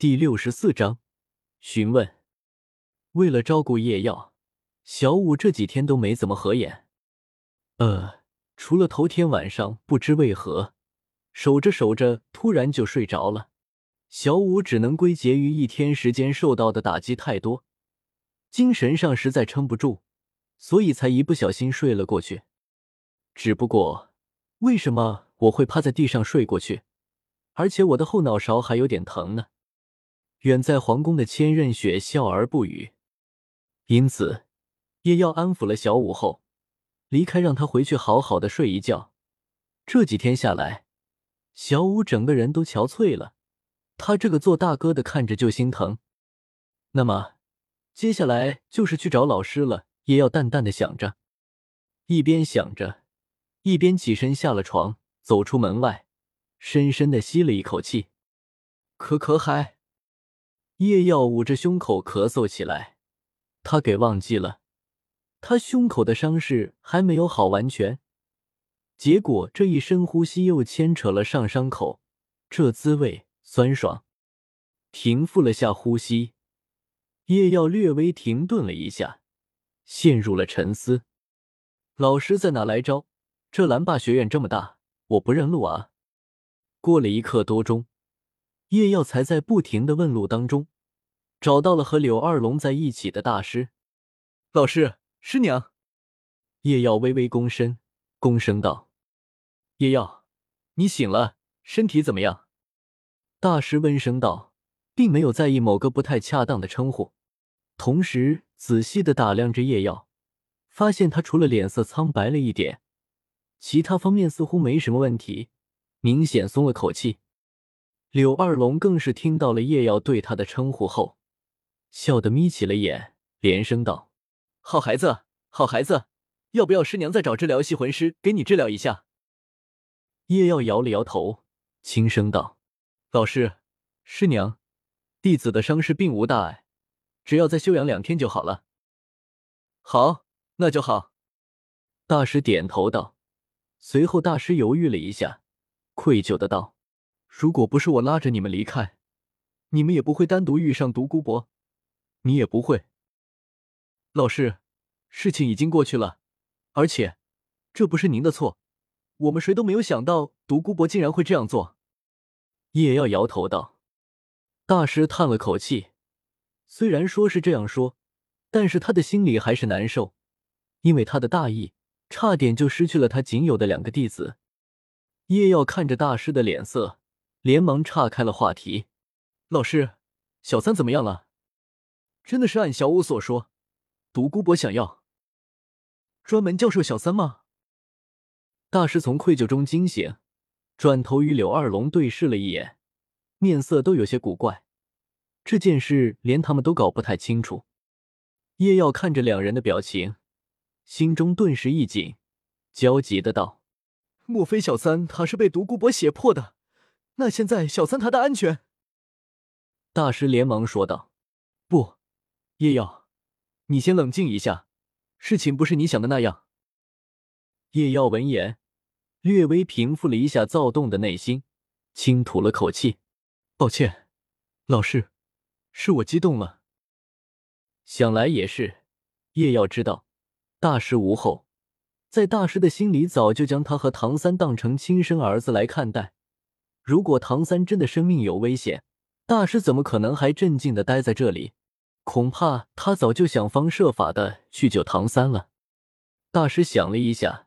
第六十四章询问。为了照顾叶耀，小五这几天都没怎么合眼。呃，除了头天晚上不知为何守着守着突然就睡着了，小五只能归结于一天时间受到的打击太多，精神上实在撑不住，所以才一不小心睡了过去。只不过，为什么我会趴在地上睡过去，而且我的后脑勺还有点疼呢？远在皇宫的千仞雪笑而不语，因此叶耀安抚了小五后，离开，让他回去好好的睡一觉。这几天下来，小五整个人都憔悴了，他这个做大哥的看着就心疼。那么，接下来就是去找老师了。叶耀淡淡的想着，一边想着，一边起身下了床，走出门外，深深的吸了一口气，可可嗨。叶耀捂着胸口咳嗽起来，他给忘记了，他胸口的伤势还没有好完全。结果这一深呼吸又牵扯了上伤口，这滋味酸爽。平复了下呼吸，叶耀略微停顿了一下，陷入了沉思。老师在哪来招？这蓝霸学院这么大，我不认路啊！过了一刻多钟。叶耀才在不停的问路当中，找到了和柳二龙在一起的大师。老师，师娘。叶耀微微躬身，躬声道：“叶耀，你醒了，身体怎么样？”大师温声道，并没有在意某个不太恰当的称呼，同时仔细的打量着叶耀，发现他除了脸色苍白了一点，其他方面似乎没什么问题，明显松了口气。柳二龙更是听到了叶耀对他的称呼后，笑得眯起了眼，连声道：“好孩子，好孩子，要不要师娘再找治疗系魂师给你治疗一下？”叶耀摇了摇头，轻声道：“老师，师娘，弟子的伤势并无大碍，只要再休养两天就好了。”“好，那就好。”大师点头道，随后大师犹豫了一下，愧疚的道。如果不是我拉着你们离开，你们也不会单独遇上独孤博，你也不会。老师，事情已经过去了，而且这不是您的错，我们谁都没有想到独孤博竟然会这样做。叶耀摇头道。大师叹了口气，虽然说是这样说，但是他的心里还是难受，因为他的大意差点就失去了他仅有的两个弟子。叶耀看着大师的脸色。连忙岔开了话题：“老师，小三怎么样了？真的是按小五所说，独孤博想要专门教授小三吗？”大师从愧疚中惊醒，转头与柳二龙对视了一眼，面色都有些古怪。这件事连他们都搞不太清楚。叶耀看着两人的表情，心中顿时一紧，焦急的道：“莫非小三他是被独孤博胁迫的？”那现在小三他的安全？大师连忙说道：“不，叶耀，你先冷静一下，事情不是你想的那样。”叶耀闻言，略微平复了一下躁动的内心，轻吐了口气：“抱歉，老师，是我激动了。”想来也是，叶耀知道大师无后，在大师的心里早就将他和唐三当成亲生儿子来看待。如果唐三真的生命有危险，大师怎么可能还镇静的待在这里？恐怕他早就想方设法的去救唐三了。大师想了一下，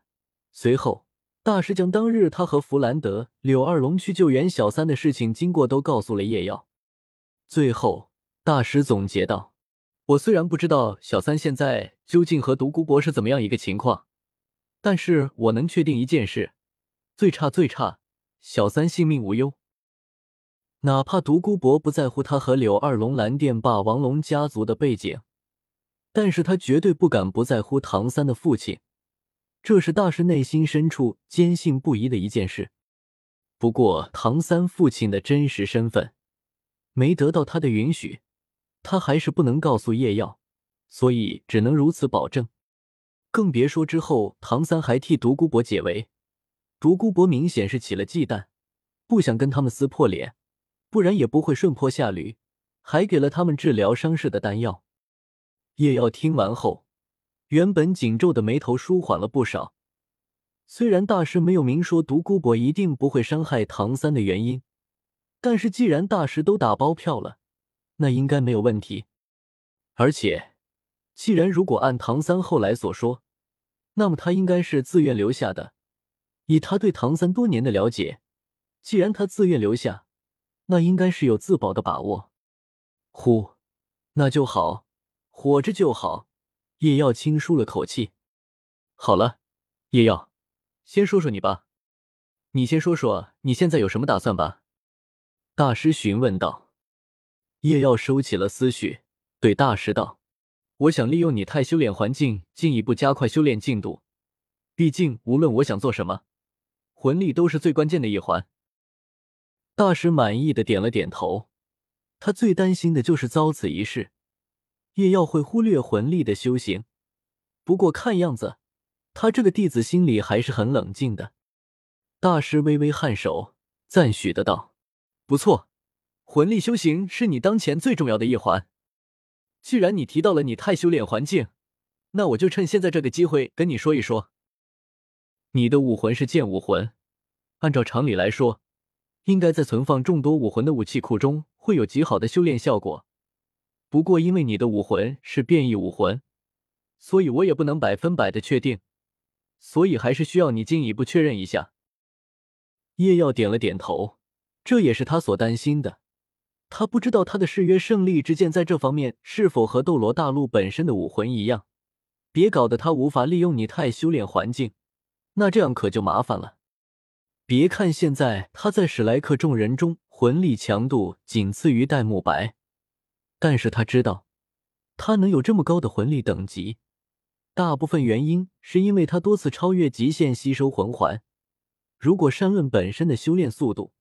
随后大师将当日他和弗兰德、柳二龙去救援小三的事情经过都告诉了叶耀。最后，大师总结道：“我虽然不知道小三现在究竟和独孤博是怎么样一个情况，但是我能确定一件事，最差最差。”小三性命无忧，哪怕独孤博不在乎他和柳二龙、蓝电霸王龙家族的背景，但是他绝对不敢不在乎唐三的父亲，这是大师内心深处坚信不疑的一件事。不过，唐三父亲的真实身份没得到他的允许，他还是不能告诉叶耀，所以只能如此保证。更别说之后，唐三还替独孤博解围。独孤博明显是起了忌惮，不想跟他们撕破脸，不然也不会顺坡下驴，还给了他们治疗伤势的丹药。叶耀听完后，原本紧皱的眉头舒缓了不少。虽然大师没有明说独孤博一定不会伤害唐三的原因，但是既然大师都打包票了，那应该没有问题。而且，既然如果按唐三后来所说，那么他应该是自愿留下的。以他对唐三多年的了解，既然他自愿留下，那应该是有自保的把握。呼，那就好，活着就好。叶耀轻舒了口气。好了，叶耀。先说说你吧，你先说说你现在有什么打算吧。大师询问道。叶耀收起了思绪，对大师道：“我想利用你太修炼环境，进一步加快修炼进度。毕竟，无论我想做什么，魂力都是最关键的一环。”大师满意的点了点头。他最担心的就是遭此一事，叶耀会忽略魂力的修行。不过看样子。他这个弟子心里还是很冷静的。大师微微颔首，赞许的道：“不错，魂力修行是你当前最重要的一环。既然你提到了你太修炼环境，那我就趁现在这个机会跟你说一说。你的武魂是剑武魂，按照常理来说，应该在存放众多武魂的武器库中会有极好的修炼效果。不过因为你的武魂是变异武魂，所以我也不能百分百的确定。”所以还是需要你进一步确认一下。叶耀点了点头，这也是他所担心的。他不知道他的誓约胜利之剑在这方面是否和斗罗大陆本身的武魂一样，别搞得他无法利用你太修炼环境，那这样可就麻烦了。别看现在他在史莱克众人中魂力强度仅次于戴沐白，但是他知道，他能有这么高的魂力等级。大部分原因是因为他多次超越极限吸收魂环。如果单论本身的修炼速度，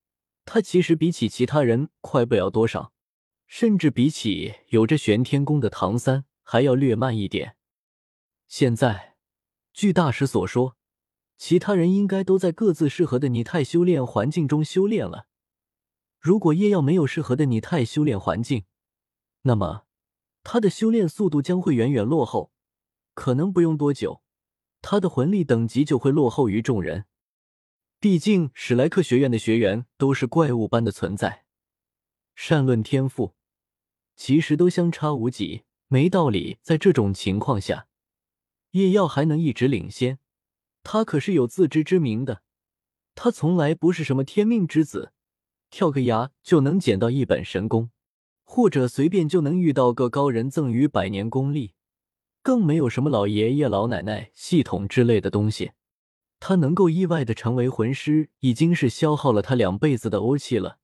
他其实比起其他人快不了多少，甚至比起有着玄天功的唐三还要略慢一点。现在，据大师所说，其他人应该都在各自适合的拟态修炼环境中修炼了。如果夜耀没有适合的拟态修炼环境，那么他的修炼速度将会远远落后。可能不用多久，他的魂力等级就会落后于众人。毕竟史莱克学院的学员都是怪物般的存在，善论天赋，其实都相差无几，没道理。在这种情况下，夜耀还能一直领先，他可是有自知之明的。他从来不是什么天命之子，跳个崖就能捡到一本神功，或者随便就能遇到个高人赠予百年功力。更没有什么老爷爷老奶奶系统之类的东西，他能够意外的成为魂师，已经是消耗了他两辈子的欧气了。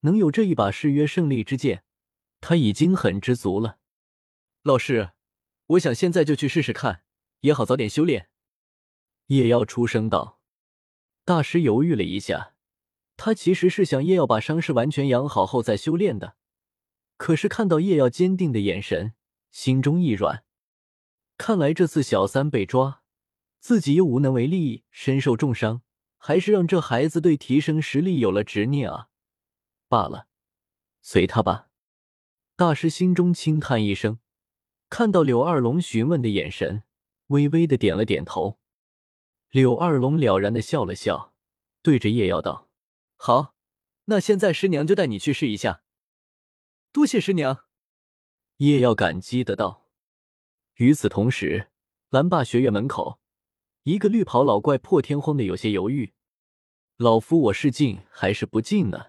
能有这一把誓约胜利之剑，他已经很知足了。老师，我想现在就去试试看，也好早点修炼。叶耀出声道。大师犹豫了一下，他其实是想叶耀把伤势完全养好后再修炼的，可是看到叶耀坚定的眼神，心中一软。看来这次小三被抓，自己又无能为力，身受重伤，还是让这孩子对提升实力有了执念啊！罢了，随他吧。大师心中轻叹一声，看到柳二龙询问的眼神，微微的点了点头。柳二龙了然的笑了笑，对着叶耀道：“好，那现在师娘就带你去试一下。”多谢师娘。叶耀感激的道。与此同时，蓝霸学院门口，一个绿袍老怪破天荒的有些犹豫：“老夫，我是进还是不进呢？”